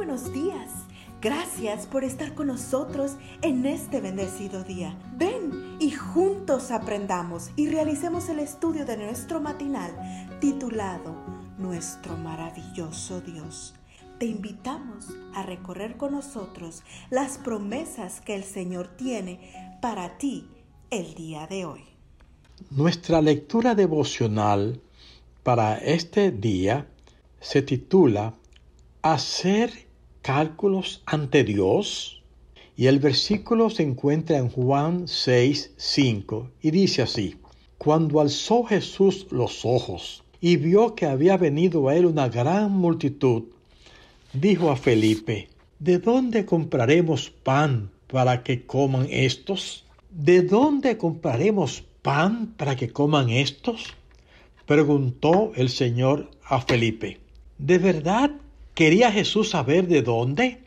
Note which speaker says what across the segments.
Speaker 1: buenos días. Gracias por estar con nosotros en este bendecido día. Ven y juntos aprendamos y realicemos el estudio de nuestro matinal titulado Nuestro maravilloso Dios. Te invitamos a recorrer con nosotros las promesas que el Señor tiene para ti el día de hoy.
Speaker 2: Nuestra lectura devocional para este día se titula Hacer cálculos ante Dios. Y el versículo se encuentra en Juan 6, 5 y dice así, Cuando alzó Jesús los ojos y vio que había venido a él una gran multitud, dijo a Felipe, ¿de dónde compraremos pan para que coman estos? ¿De dónde compraremos pan para que coman estos? Preguntó el Señor a Felipe. ¿De verdad quería Jesús saber de dónde?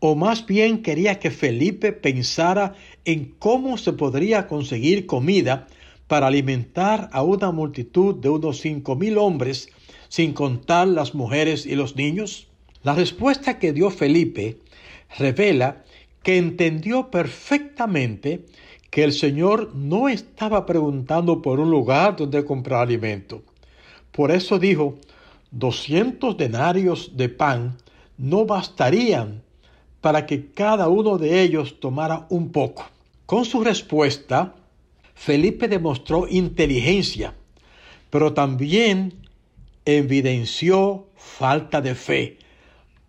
Speaker 2: ¿O más bien quería que Felipe pensara en cómo se podría conseguir comida para alimentar a una multitud de unos cinco mil hombres, sin contar las mujeres y los niños? La respuesta que dio Felipe revela que entendió perfectamente que el Señor no estaba preguntando por un lugar donde comprar alimento. Por eso dijo, doscientos denarios de pan no bastarían para que cada uno de ellos tomara un poco. Con su respuesta, Felipe demostró inteligencia, pero también evidenció falta de fe,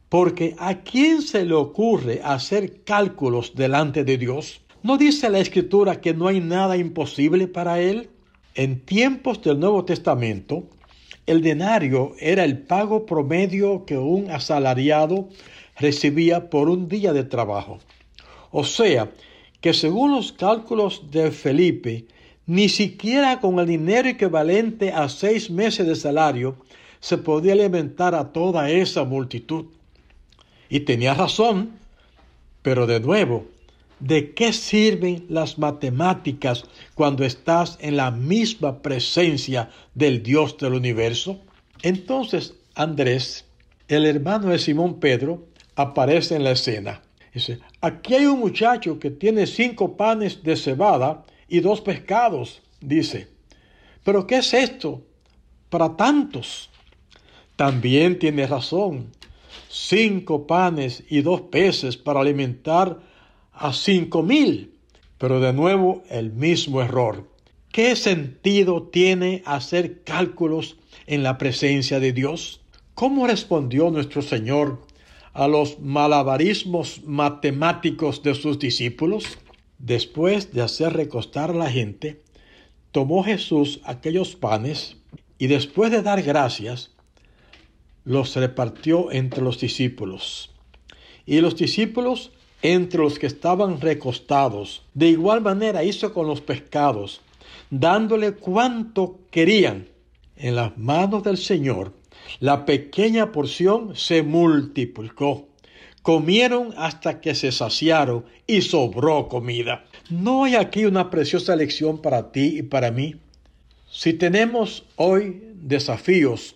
Speaker 2: porque ¿a quién se le ocurre hacer cálculos delante de Dios? ¿No dice la Escritura que no hay nada imposible para Él? En tiempos del Nuevo Testamento, el denario era el pago promedio que un asalariado recibía por un día de trabajo. O sea, que según los cálculos de Felipe, ni siquiera con el dinero equivalente a seis meses de salario se podía alimentar a toda esa multitud. Y tenía razón, pero de nuevo, ¿De qué sirven las matemáticas cuando estás en la misma presencia del Dios del universo? Entonces Andrés, el hermano de Simón Pedro, aparece en la escena. Dice, aquí hay un muchacho que tiene cinco panes de cebada y dos pescados, dice. Pero ¿qué es esto para tantos? También tiene razón. Cinco panes y dos peces para alimentar a cinco mil. Pero de nuevo el mismo error. ¿Qué sentido tiene hacer cálculos en la presencia de Dios? ¿Cómo respondió nuestro Señor a los malabarismos matemáticos de sus discípulos? Después de hacer recostar a la gente, tomó Jesús aquellos panes y después de dar gracias, los repartió entre los discípulos. Y los discípulos entre los que estaban recostados. De igual manera hizo con los pescados, dándole cuanto querían. En las manos del Señor, la pequeña porción se multiplicó. Comieron hasta que se saciaron y sobró comida. ¿No hay aquí una preciosa lección para ti y para mí? Si tenemos hoy desafíos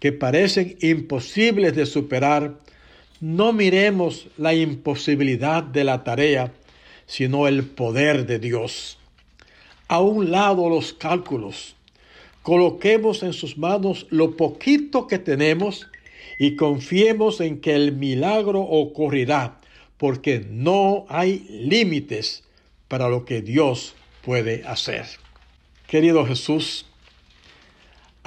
Speaker 2: que parecen imposibles de superar, no miremos la imposibilidad de la tarea, sino el poder de Dios. A un lado los cálculos. Coloquemos en sus manos lo poquito que tenemos y confiemos en que el milagro ocurrirá, porque no hay límites para lo que Dios puede hacer. Querido Jesús,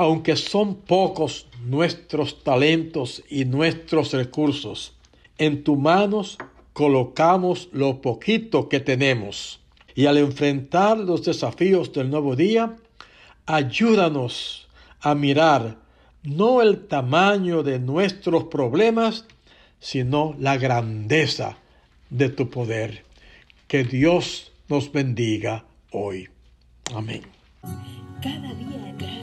Speaker 2: aunque son pocos nuestros talentos y nuestros recursos, en tus manos colocamos lo poquito que tenemos. Y al enfrentar los desafíos del nuevo día, ayúdanos a mirar no el tamaño de nuestros problemas, sino la grandeza de tu poder. Que Dios nos bendiga hoy. Amén.
Speaker 1: Cada día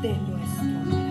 Speaker 1: de nuestro